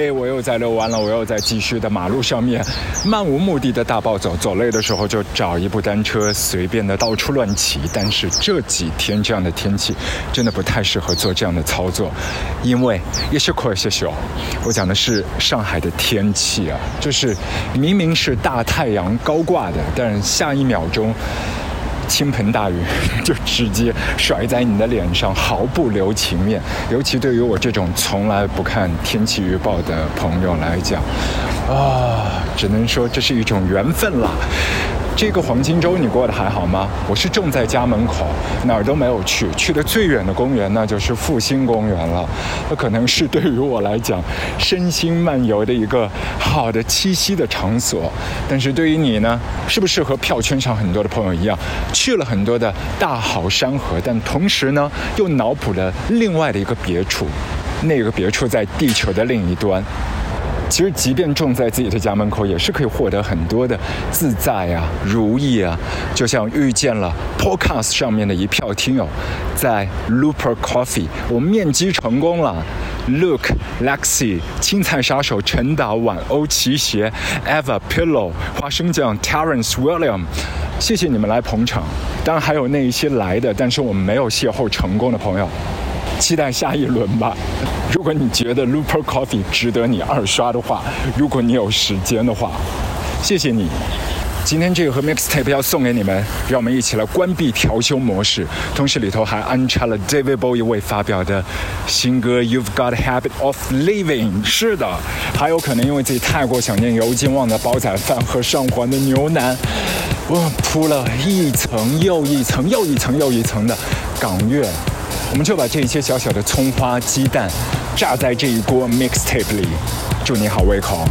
嘿，我又在遛弯了，我又在继续的马路上面漫无目的的大暴走，走累的时候就找一部单车随便的到处乱骑。但是这几天这样的天气真的不太适合做这样的操作，因为也是快些秀。我讲的是上海的天气啊，就是明明是大太阳高挂的，但下一秒钟。倾盆大雨 就直接甩在你的脸上，毫不留情面。尤其对于我这种从来不看天气预报的朋友来讲，啊，只能说这是一种缘分了。这个黄金周你过得还好吗？我是正在家门口，哪儿都没有去，去的最远的公园那就是复兴公园了。那可能是对于我来讲，身心漫游的一个好的栖息的场所。但是对于你呢，是不是和票圈上很多的朋友一样，去了很多的大好山河，但同时呢，又脑补了另外的一个别处，那个别处在地球的另一端。其实，即便种在自己的家门口，也是可以获得很多的自在啊、如意啊。就像遇见了 Podcast 上面的一票听友，在 Looper Coffee，我们面基成功了。Look Lexi、青菜杀手陈导、晚欧奇鞋、Eva Pillow、花生酱 Terence William，谢谢你们来捧场。当然还有那一些来的，但是我们没有邂逅成功的朋友。期待下一轮吧。如果你觉得 Looper Coffee 值得你二刷的话，如果你有时间的话，谢谢你。今天这个和 Mixtape 要送给你们，让我们一起来关闭调休模式，同时里头还安插了 David Bowie 未发表的新歌 You've Got a Habit of Living。是的，还有可能因为自己太过想念油精旺的煲仔饭和上环的牛腩，我铺了一层又一层又一层又一层的港乐。我们就把这一些小小的葱花、鸡蛋炸在这一锅 mixtape 里，祝你好胃口。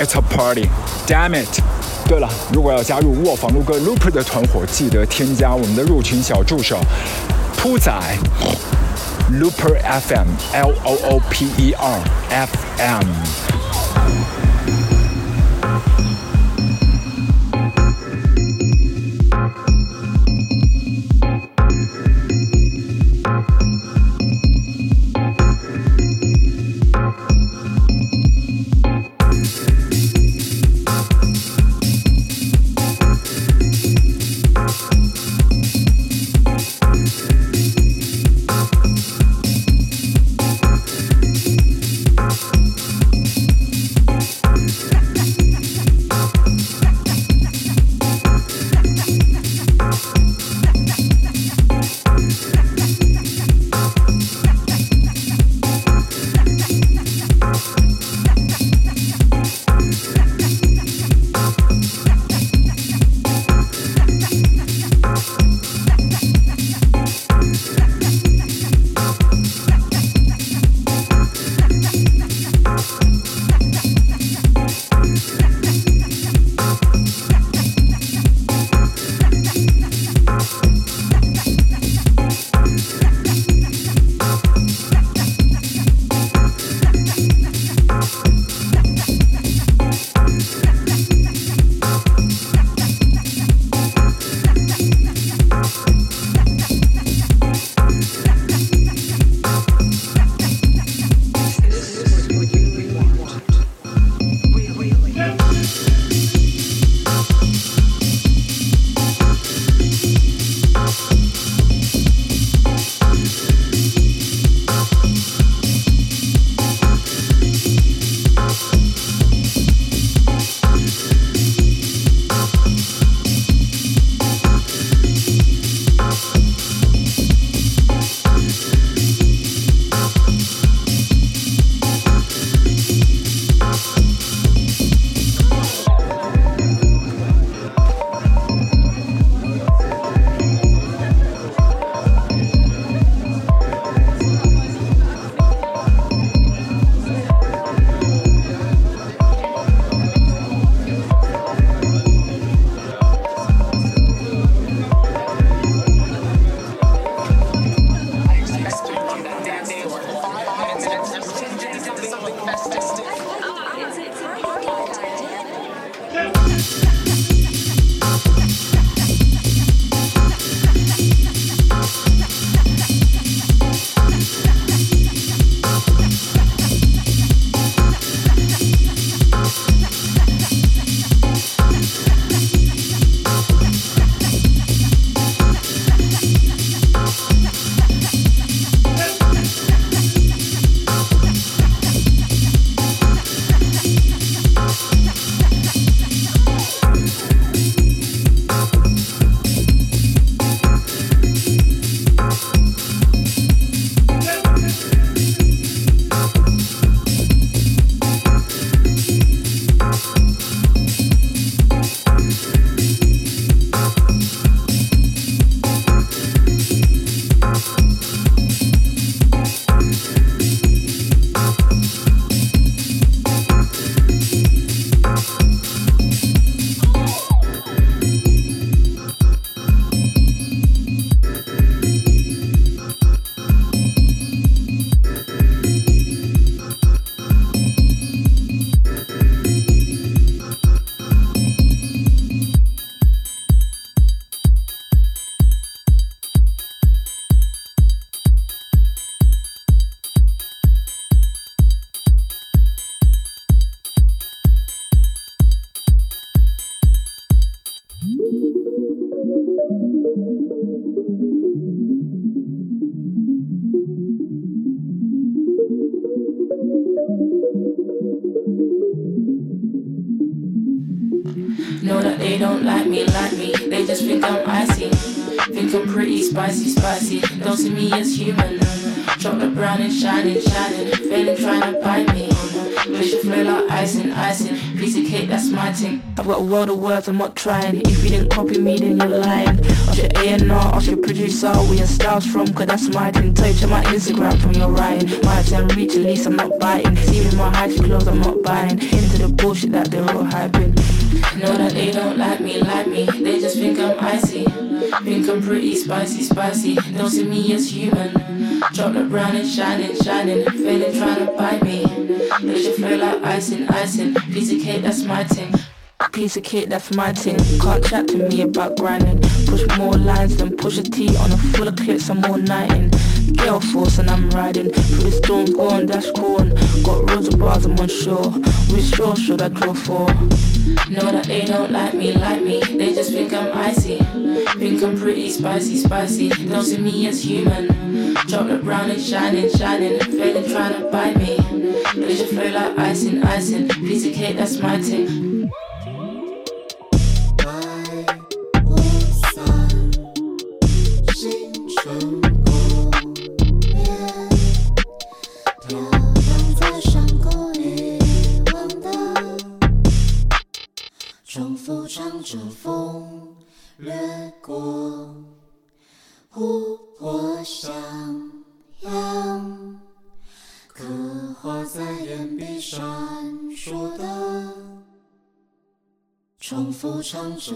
It's a party, damn it！对了，如果要加入卧房撸哥 Looper 的团伙，记得添加我们的入群小助手铺仔 Looper FM L O O P E R F M。Wish you flow like icing, icing. Piece of cake, that's my thing. I've got a world of words, I'm not trying. If you didn't copy me, then you're lying. Ask your A&R, ask your producer, where your style's from, cause that's my thing. You check my Instagram from your writing. My turn reach, at least I'm not biting. See me in my high clothes, I'm not buying. Into the bullshit that they're all hyping. Know that they don't like me, like me. They just think I'm icy. Think I'm pretty spicy, spicy. Don't see me as human. Chocolate brown and shining, shining. Failing trying to bite me. They should flow like icing, icing. Piece of cake, that's my thing. Piece of cake, that's my thing. Can't chat to me about grinding. Push more lines than push a T on a full of clips. I'm all nighting. Gale force and I'm riding through the storm, go on dash corn. Got roads of bars, I'm unsure. Which shore should I draw for? Know that they don't like me, like me. They just think I'm icy. Think I'm pretty spicy, spicy. Don't see me as human. Chocolate brown and shining, shining. Failing trying to bite me. Let your flow like icing, icing. Piece of cake, that's my thing. 祝福。掠过，湖泊，向阳，刻画在岩壁闪烁的，重复唱着。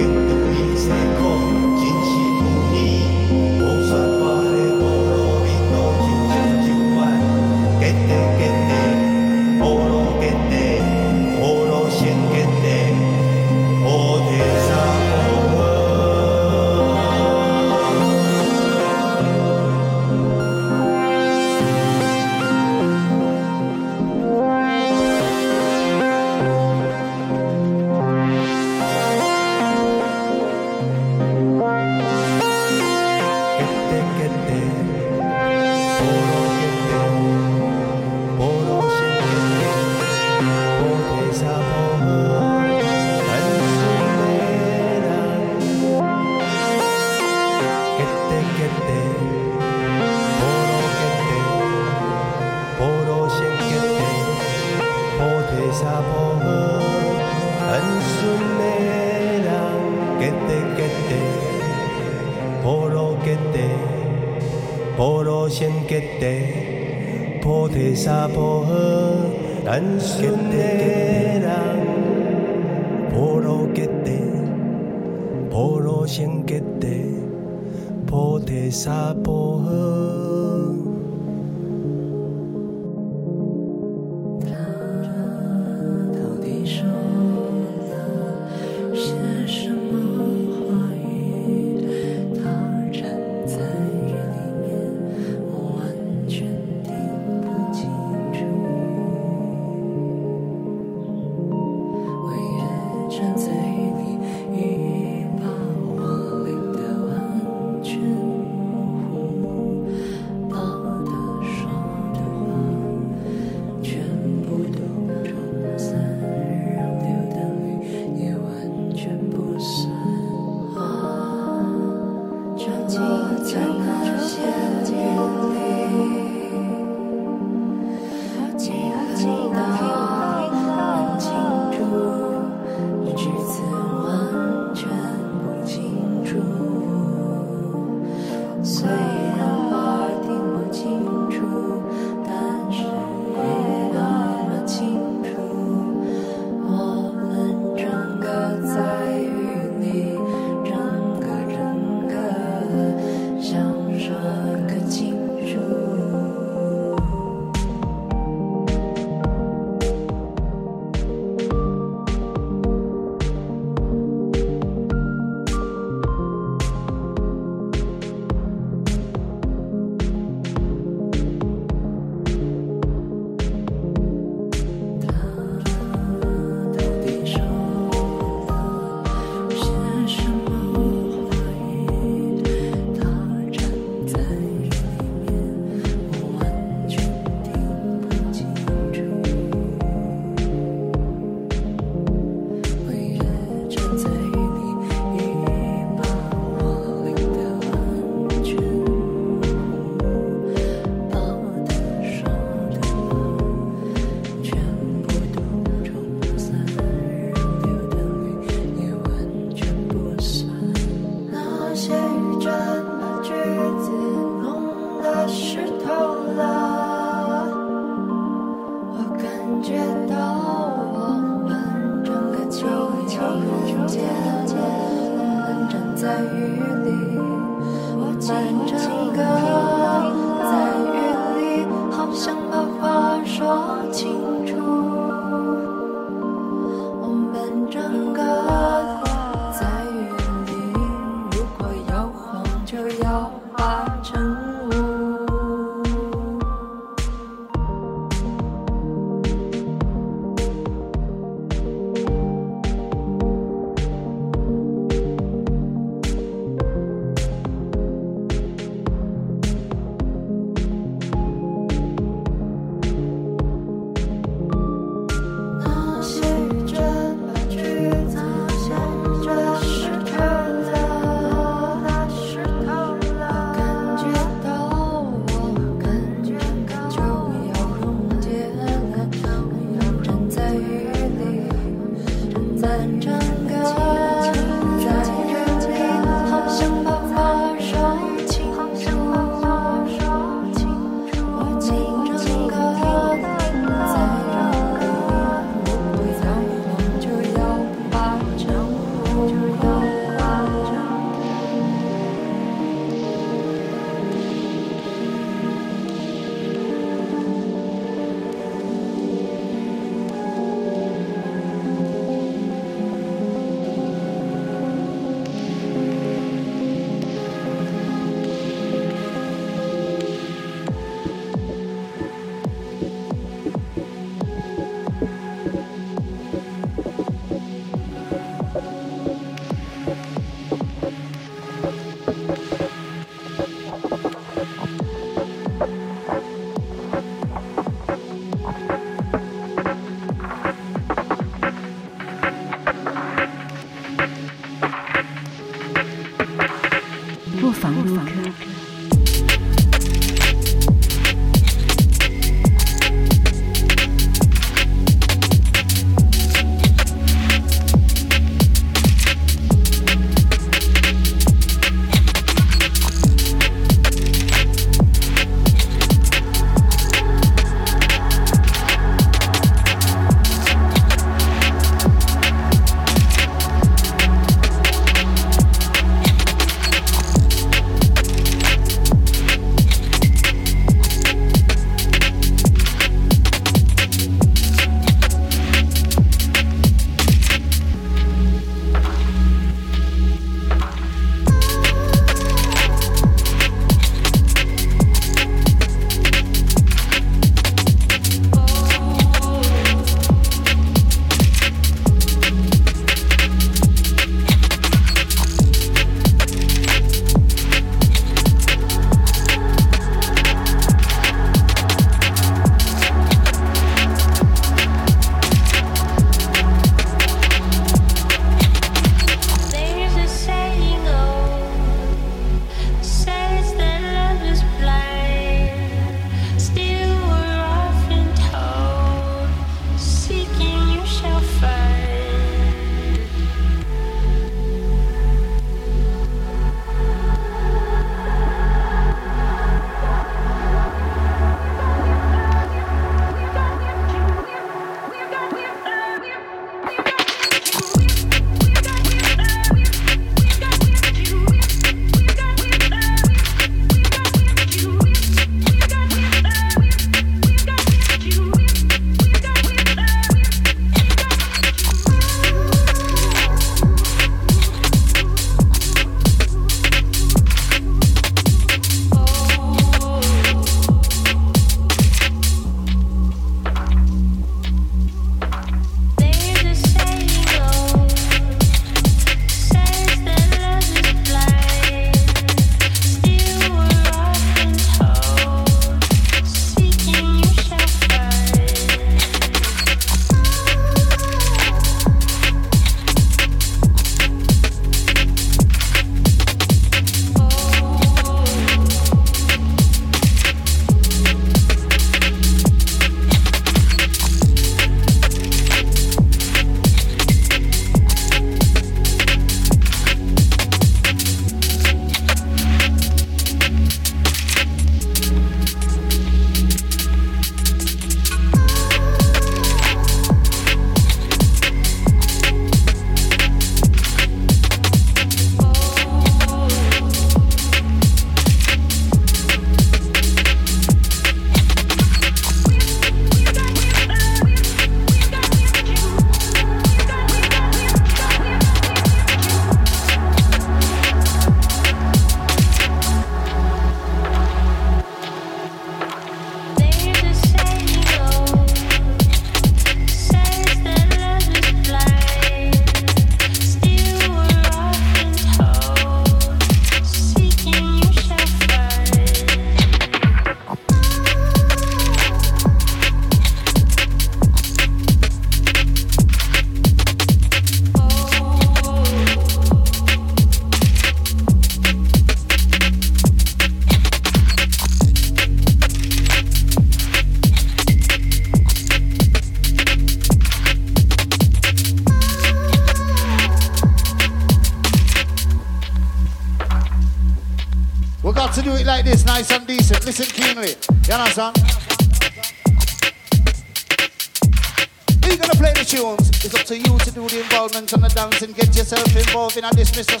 In this, Mr.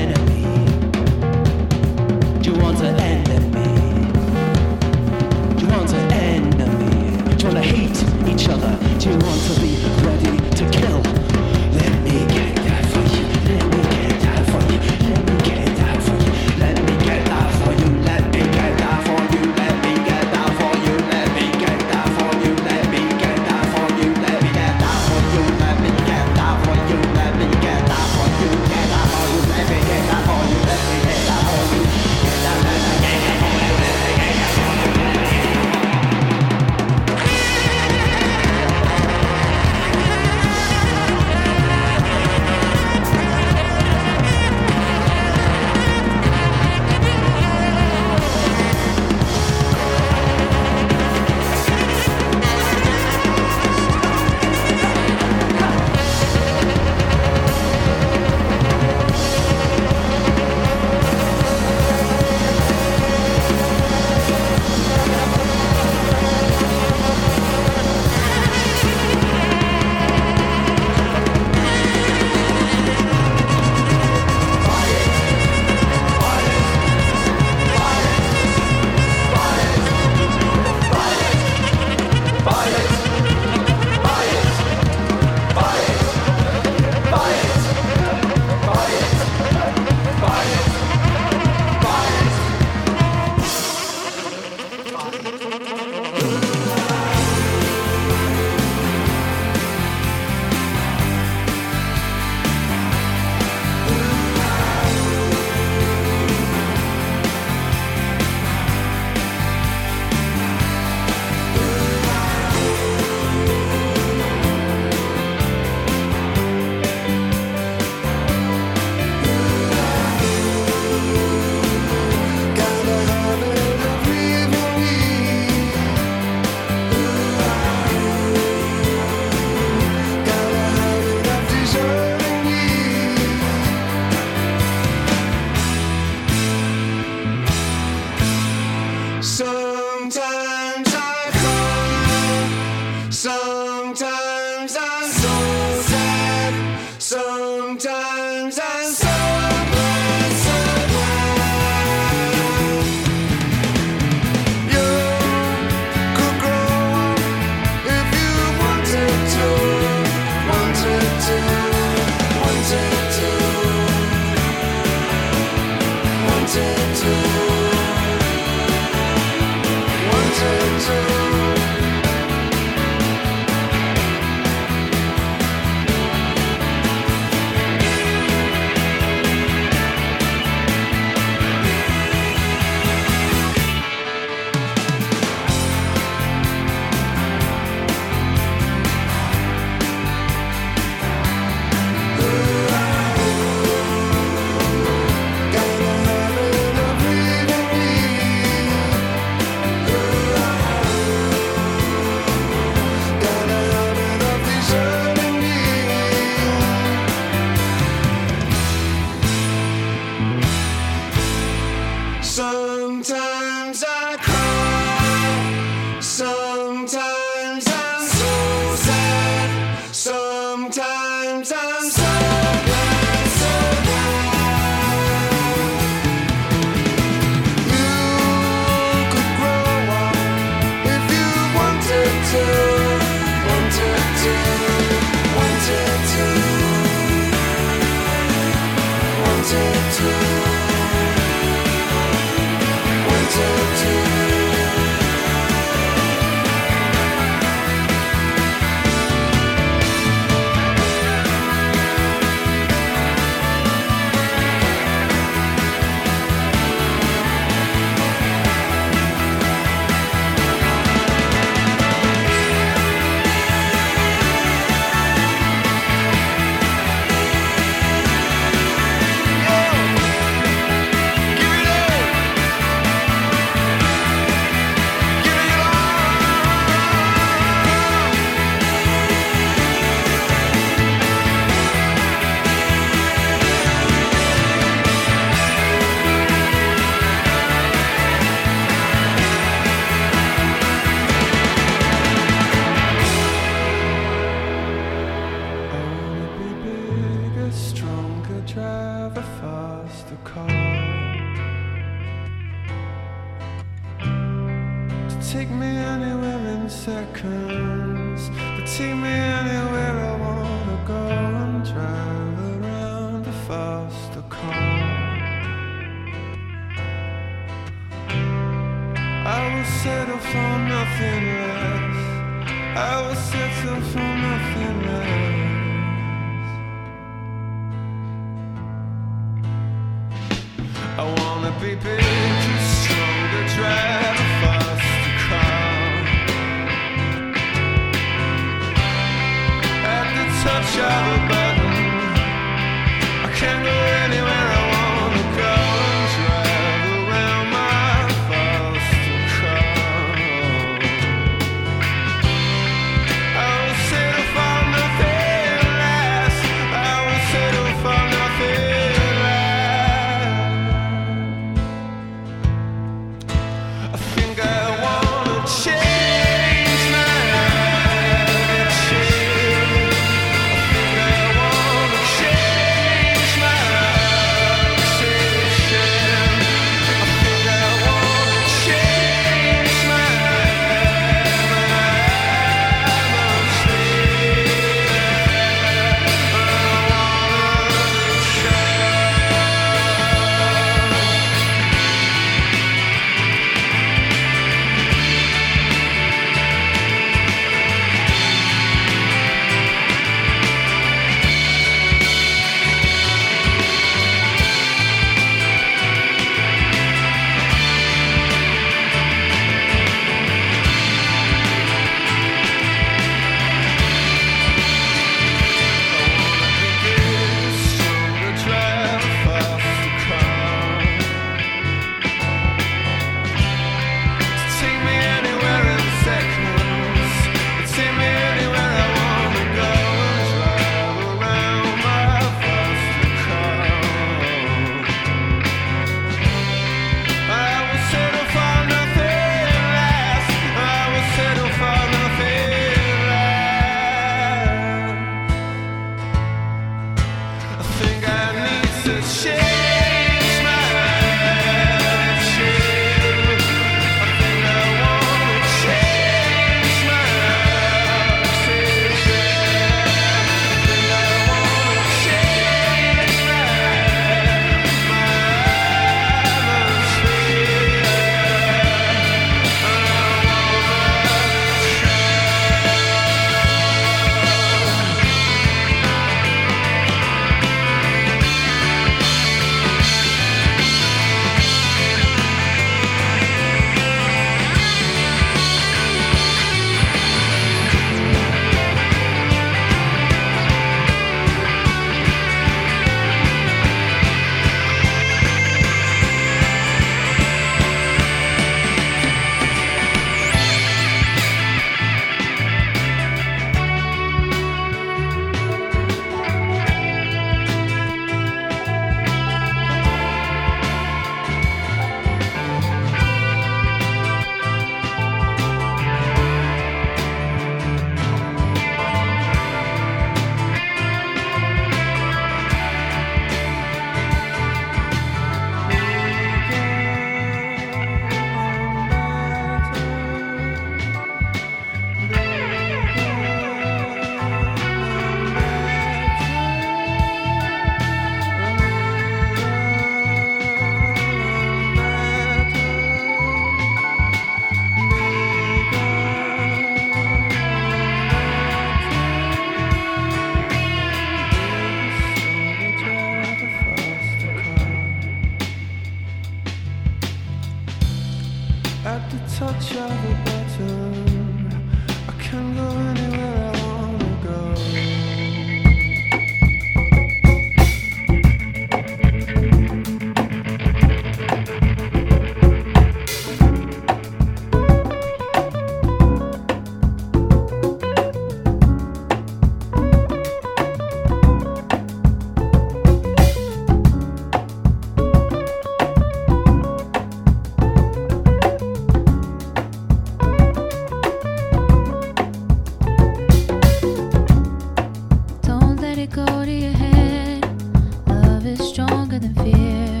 stronger than fear.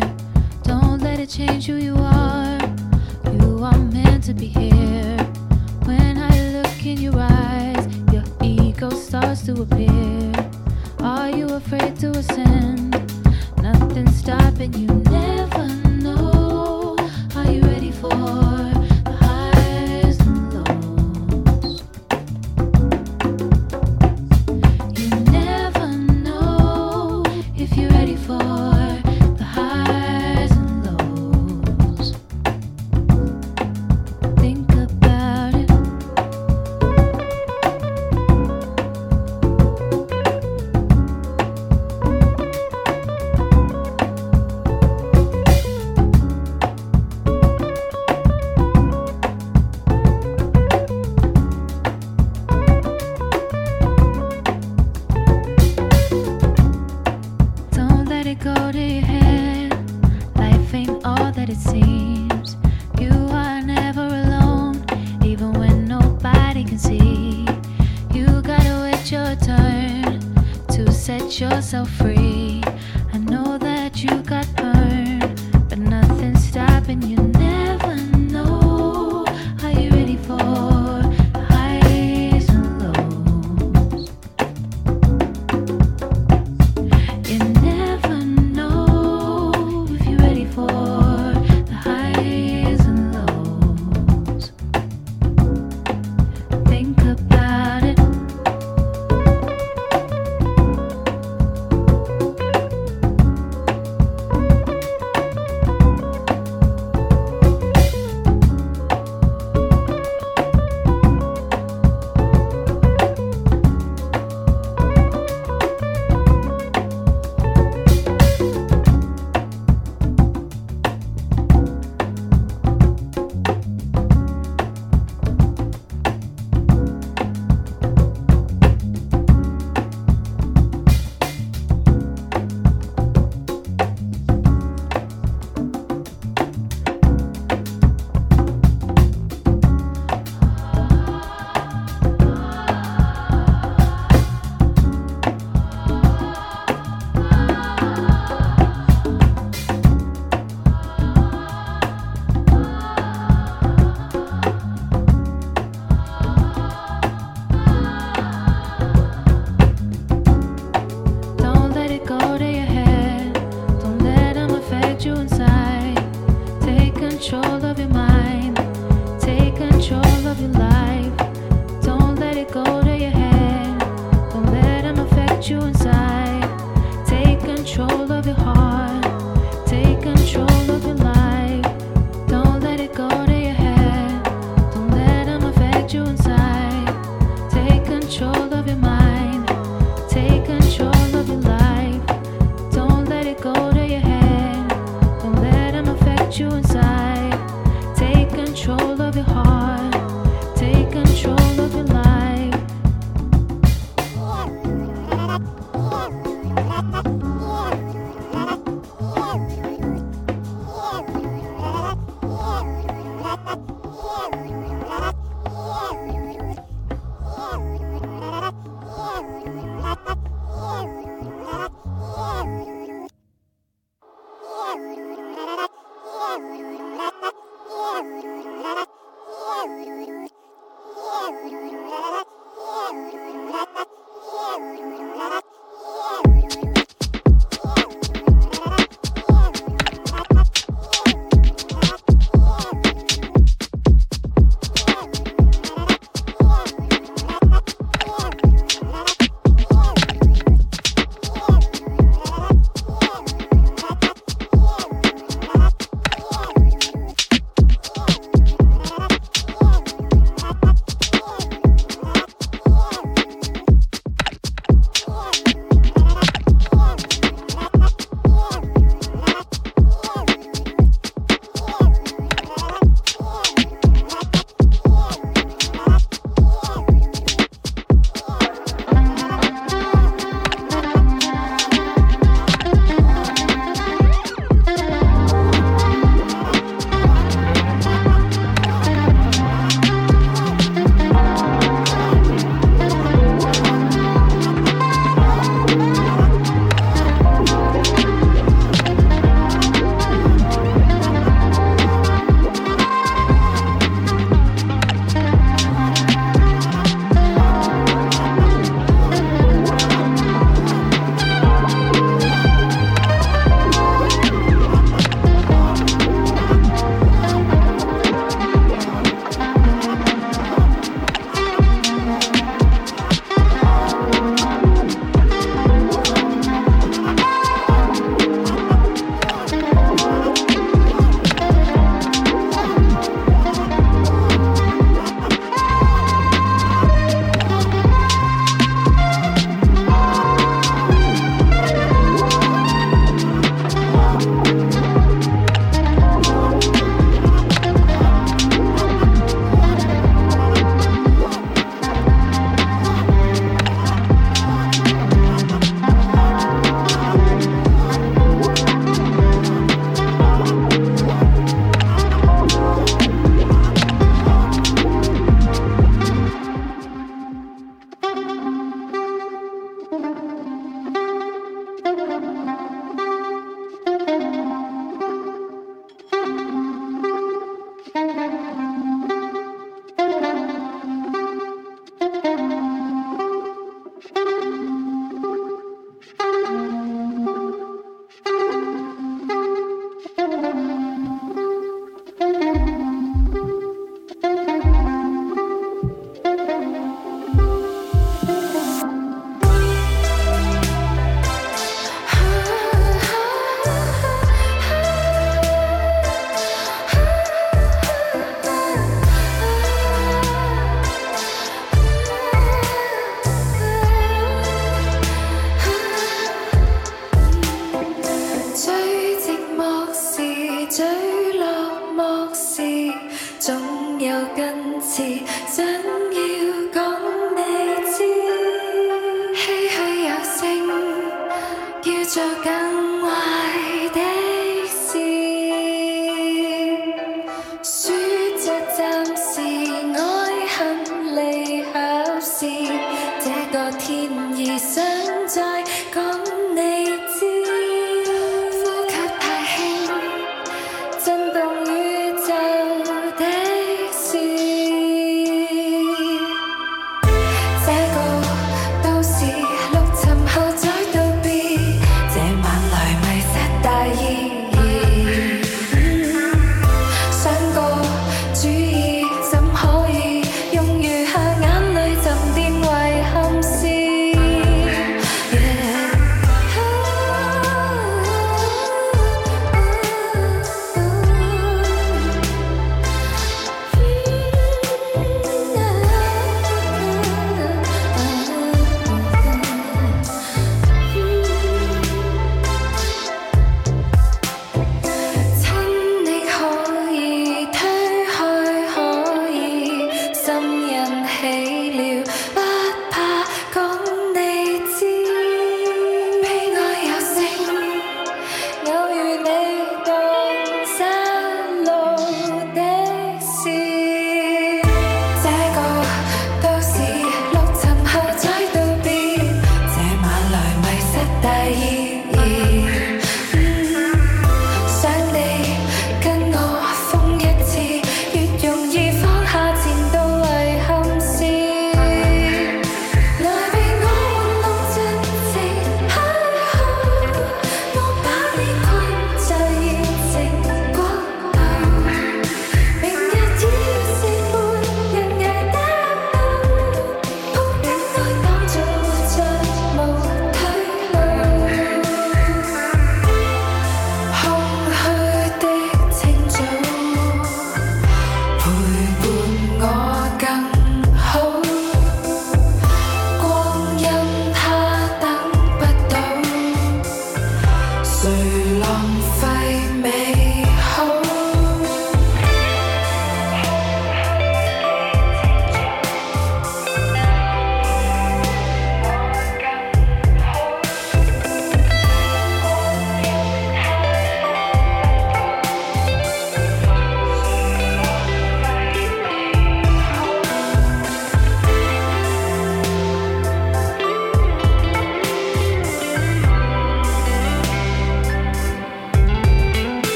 Don't let it change who you are. You are meant to be here. When I look in your eyes, your ego starts to appear. Are you afraid to ascend? Nothing's stopping you, never know. Are you ready for? Set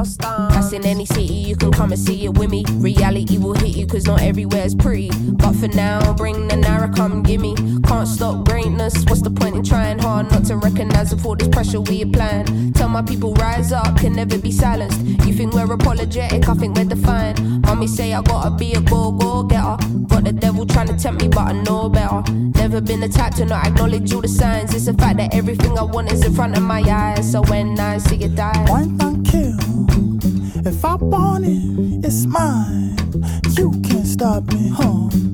lost time. That's in any city, you can come and see it with me. Reality will hit you, cause not everywhere's pretty. But for now, bring the narrow, come gimme. Can't stop greatness, what's the point in trying hard not to recognize all this pressure we applying? Tell my people, rise up, can never be silenced. You think we're apologetic, I think we're defined. Mommy say I gotta be a go go getter. Got the devil trying to tempt me, but I know better. Never been the type to not acknowledge all the signs. It's the fact that everything I want is in front of my eyes. So when I see it die, one kill. If I want it, it's mine. You can't stop me, huh?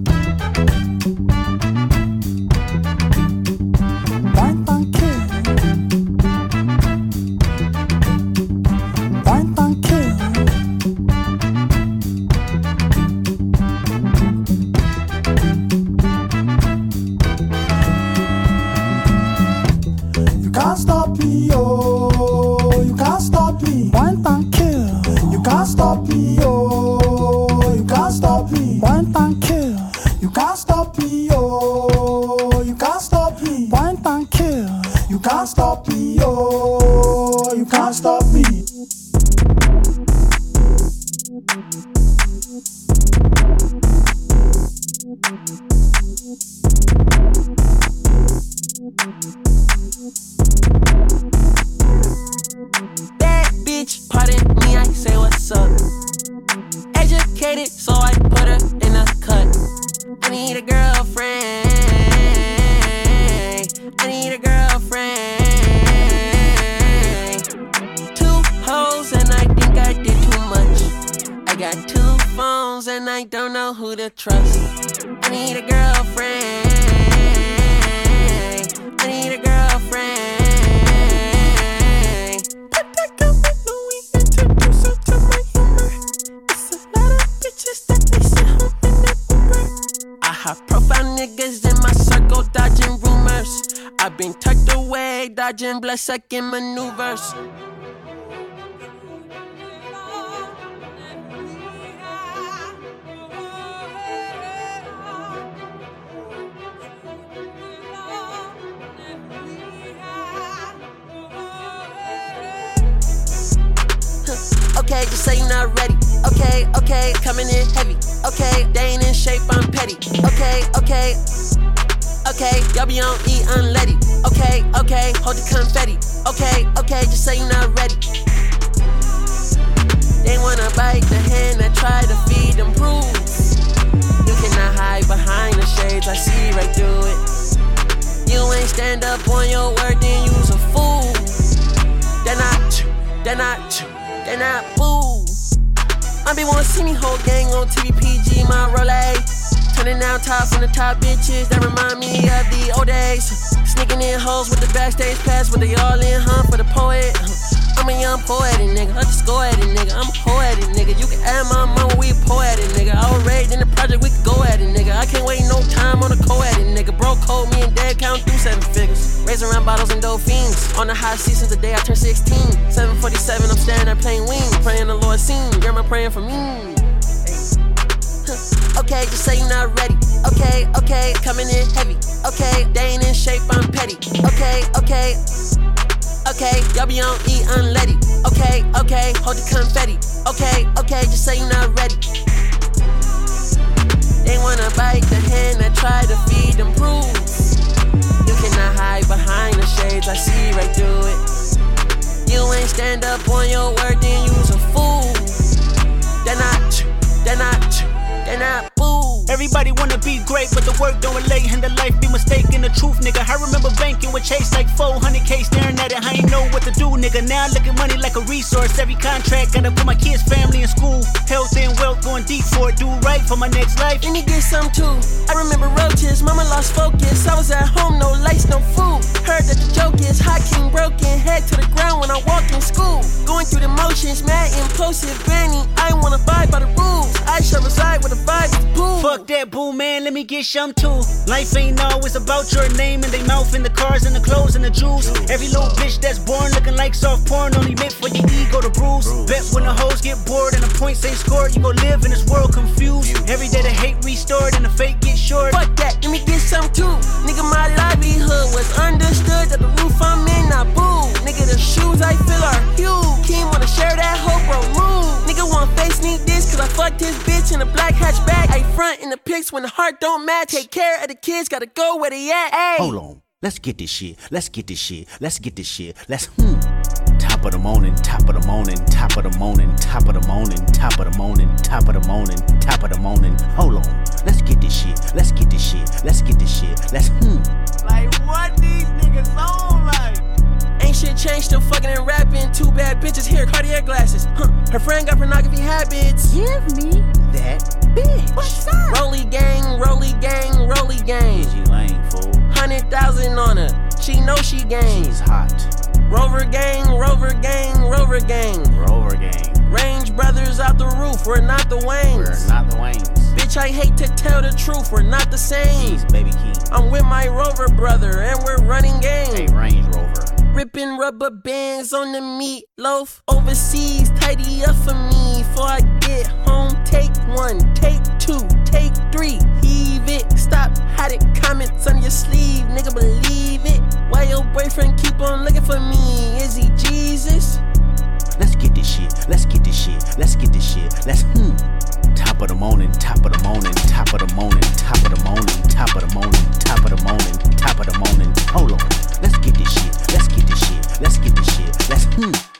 Sucking maneuvers. Okay, just say you're not ready. Okay, okay, coming in heavy. Okay, they ain't in shape, I'm petty. Okay, okay, okay, y'all be on E unleady. Okay, okay, hold the confetti. Okay, okay, just say you're not ready. They wanna bite the hand that try to feed them rules. You cannot hide behind the shades, I see right through it. You ain't stand up on your word, then you's a fool. They're not, they're not, they're not boo. I be wanna see me whole gang on TVPG, my Rolex. Turning down tops on the top bitches that remind me of the old days. Sneaking in hoes with the backstage pass, but they all in, huh, for the poet. I'm a young poetic nigga, I just go at it, nigga. I'm a poetic nigga. You can add my mama, we poetic nigga. I raised in the project, we can go at it, nigga. I can't wait no time on a co-edit, nigga. Bro, code me and dad count through seven figures. Raising around bottles and dolphins. On the high the day I turned 16. 747, I'm staring at plane wings. Praying the Lord seen. Grandma praying for me. Okay, just say you're not ready. Okay, okay, coming in heavy. Okay, they ain't in shape, I'm petty. Okay, okay, okay, y'all be on E unleady. Okay, okay, hold the confetti. Okay, okay, just say you're not ready. They wanna bite the hand that try to feed them rules. You cannot hide behind the shades, I see right through it. You ain't stand up on your word, then you's a fool. They're not, they're not, not boo. Everybody wanna be great, but the work don't relate, and the life be mistaken. The truth, nigga. I remember banking with Chase like 400k, staring at it. I ain't know what to do, nigga. Now I look at money like a resource. Every contract gotta put my kids' family in school. Health and wealth going deep for it. Do right for my next life. And he get some too. I remember roaches, mama lost focus. I was at home, no lights, no food. Heard that the joke is hot king broken, head to the ground when I walk in school. Going through the motions, mad impulsive, Benny. I ain't wanna abide by the rules. I shall reside with a vibe pool. Fuck that boo, man. Let me get some too. Life ain't always about your name and they mouth and the cars and the clothes and the jewels. Every little bitch that's born looking like soft porn only meant for your ego to bruise. Bet when the hoes get bored and the points ain't scored, you gon' live in this world confused. Every day the hate restored and the fake get short. Fuck that, let me get some too. Nigga, my livelihood was understood that the roof I'm in, I boo. Nigga, the shoes I feel are huge. Kim wanna share that hoe, bro, move. Nigga want face need this, cause I fucked his bitch in a black hatchback. I front in the pics when the heart don't match. Take care of the kids, gotta go where they at. Ayy. Hold on. Let's get this shit. Let's get this shit. Let's get this shit. Let's hmm. Top of the morning, top of the morning, top of the morning, top of the morning, top of the morning, top of the morning, top of the morning. Hold on. Let's get this shit. Let's get this shit. Let's get this shit. Let's hmm. Like what these niggas on like? Ain't shit changed, still fucking and rapping. Two bad bitches here, Cartier glasses. Huh. Her friend got pornography habits. Give me that bitch. What's up? Rolly gang, rolly gang, rolly gang. She lame fool. Hundred thousand on her. She know she gang. She's hot. Rover gang, Rover gang, Rover gang. Rover gang. Range brothers out the roof, we're not the Waynes. We're not the Waynes. Bitch, I hate to tell the truth, we're not the same. He's Baby Keem. I'm with my Rover brother, and we're running game. Hey, Range Rover. Ripping rubber bands on the meatloaf. Overseas, tidy up for me before I get home. Take one, take two, take three. Heave it, stop hiding comments on your sleeve, nigga. Believe it. Why your boyfriend keep on looking for me? Is he Jesus? Let's get this shit. Let's get this shit. Let's get this shit. Let's hmm. Top of the morning, top of the morning, top of the morning, top of the morning, top of the morning, top of the morning, top of the morning. Hold on. Let's get this shit. Let's get this shit. Let's get this shit. Let's hmm.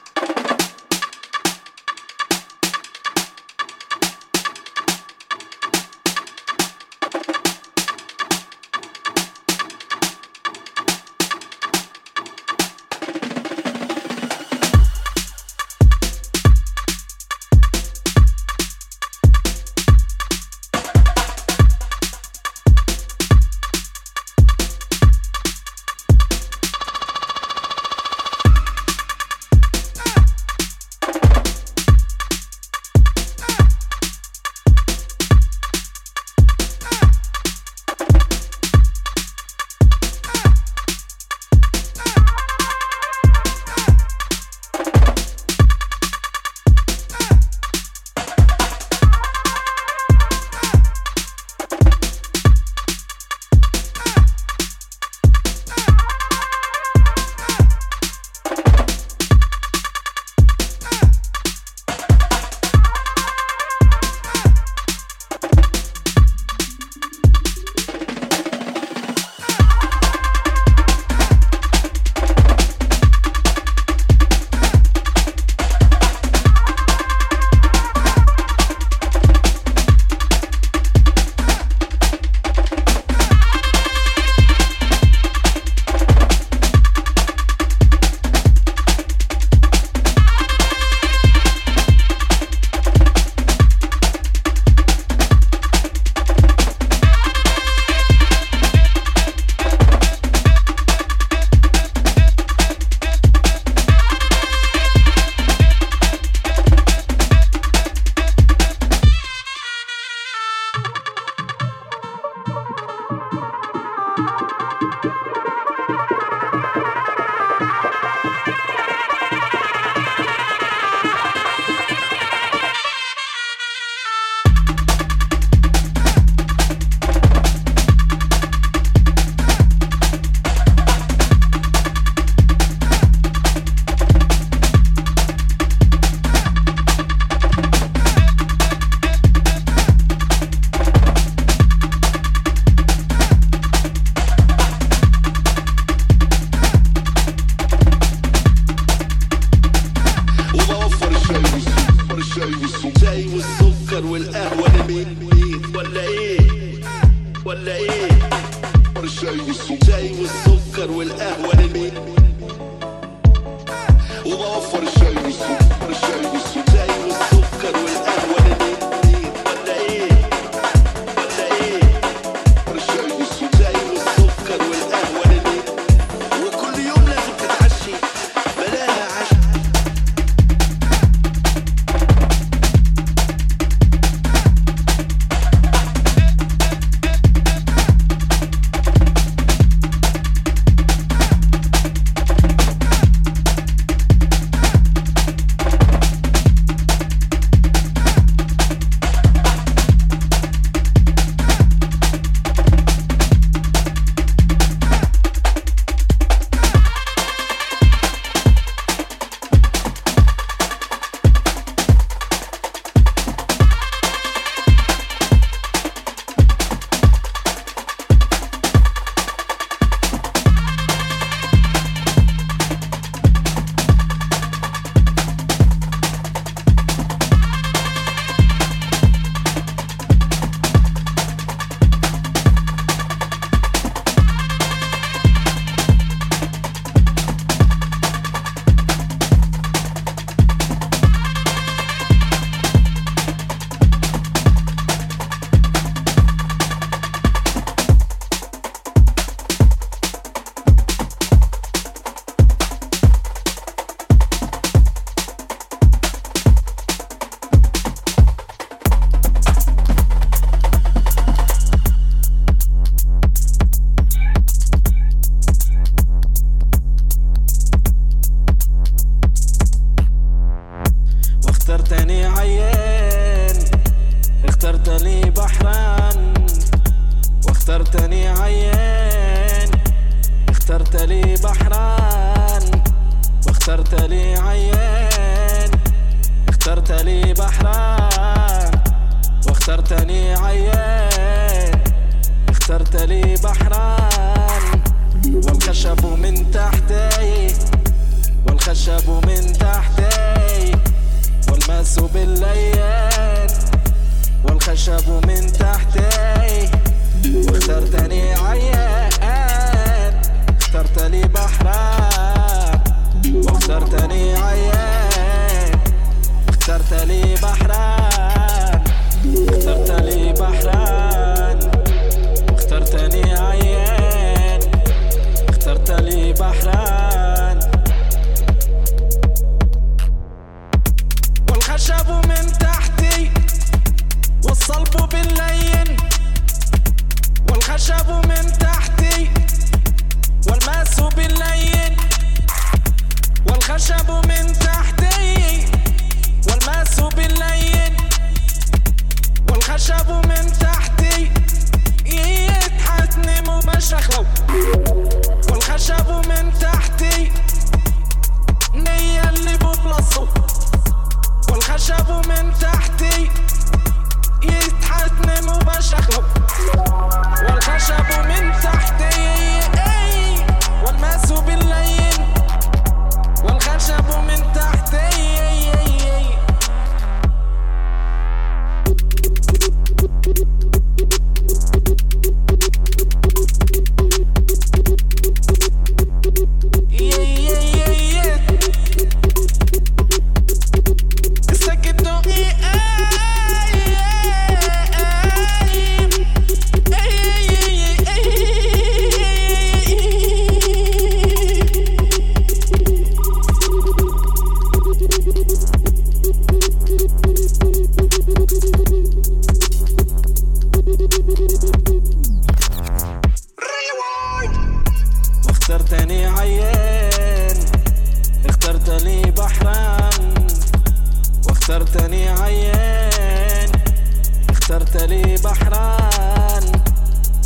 بحران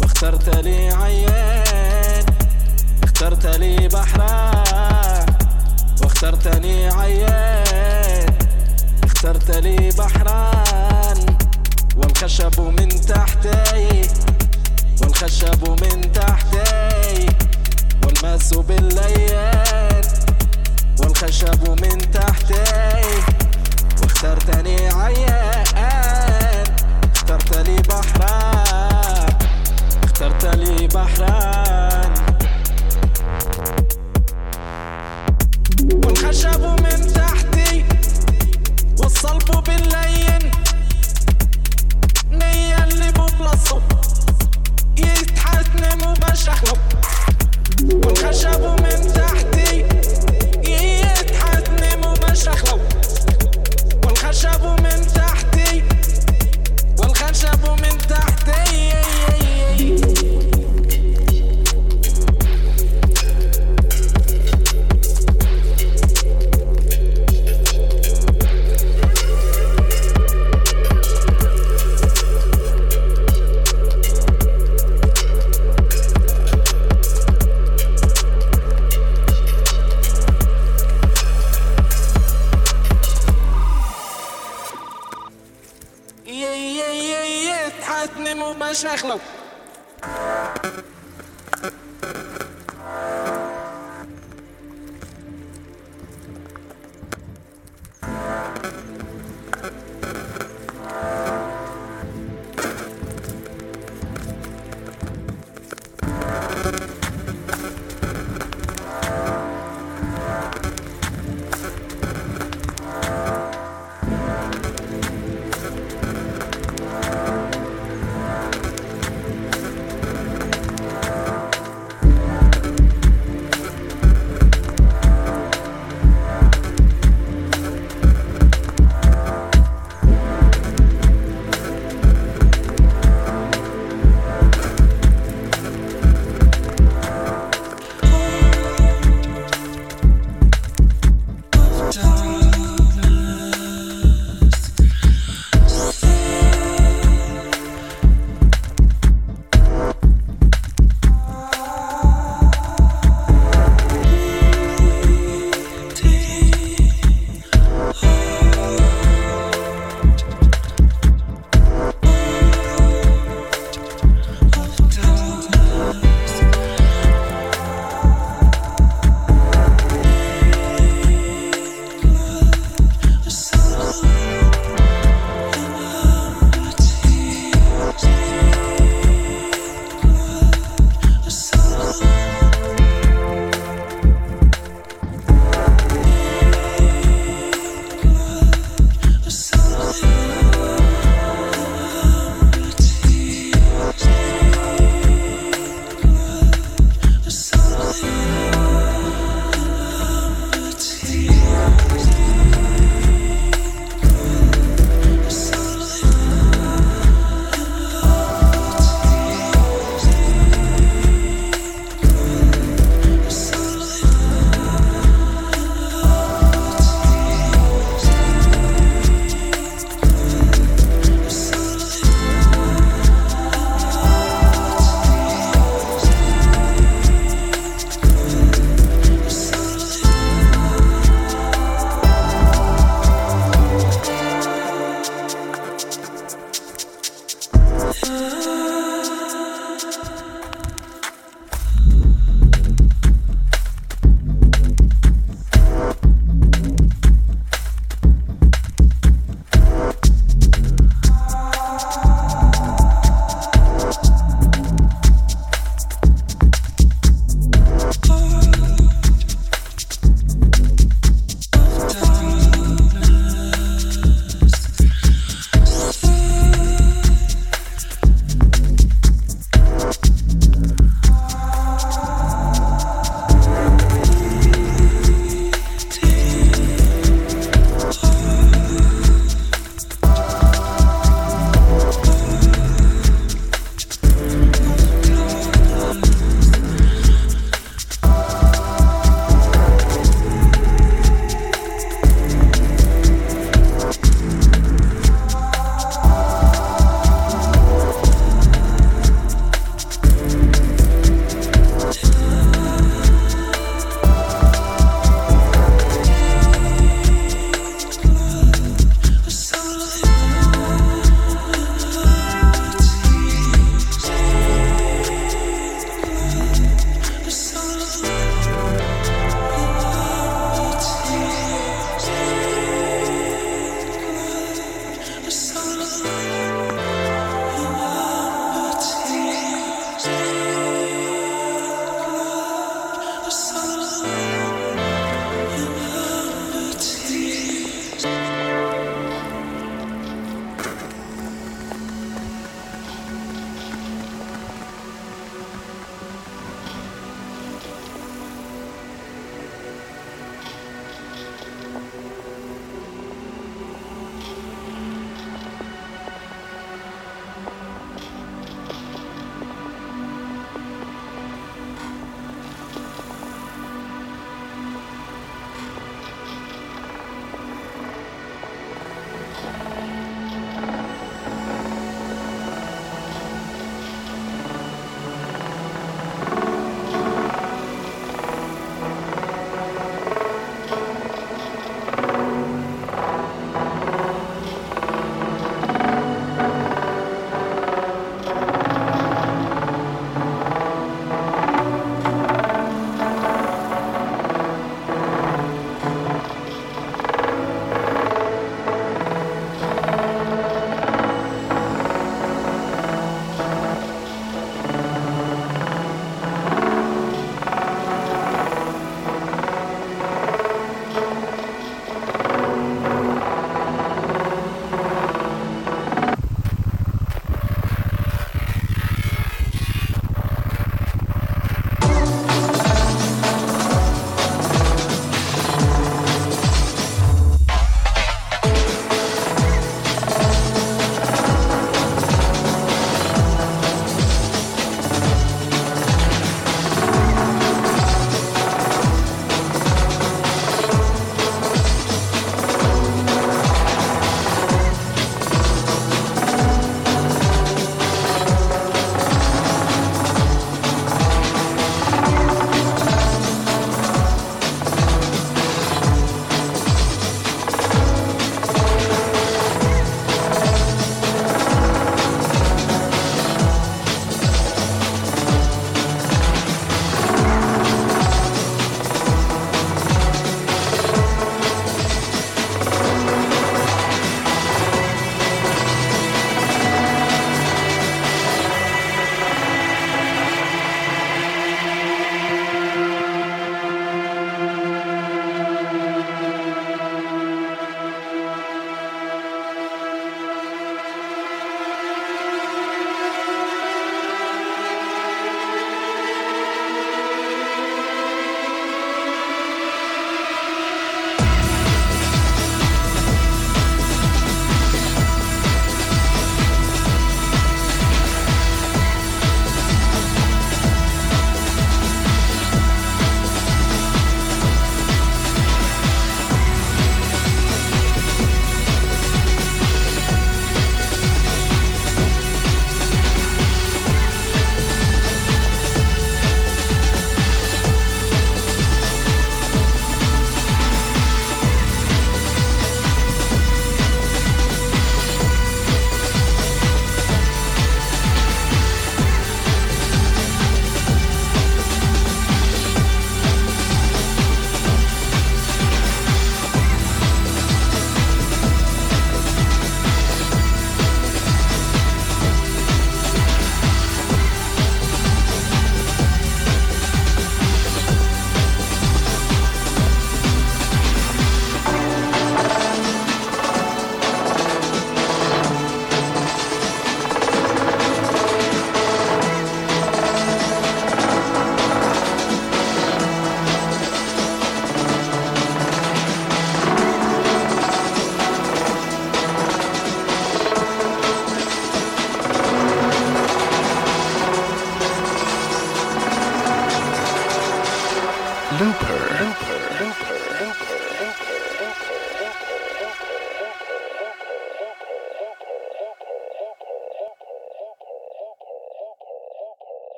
واخترت لي عيان. اخترت لي بحران واخترتني عيان. اخترت لي بحران والخشب من تحتي والخشب من تحتي والماس بالليل والخشب من تحتي واخترتني عيان. اخترت لي بحران. اخترت لي بحران. والخشب من تحتي والصلب باللين. نية اللي ببلصه يتحتنم وبشخلب والخشب من تحتي يتحتنم وبشخلب والخشب من تحتي zijn geloof.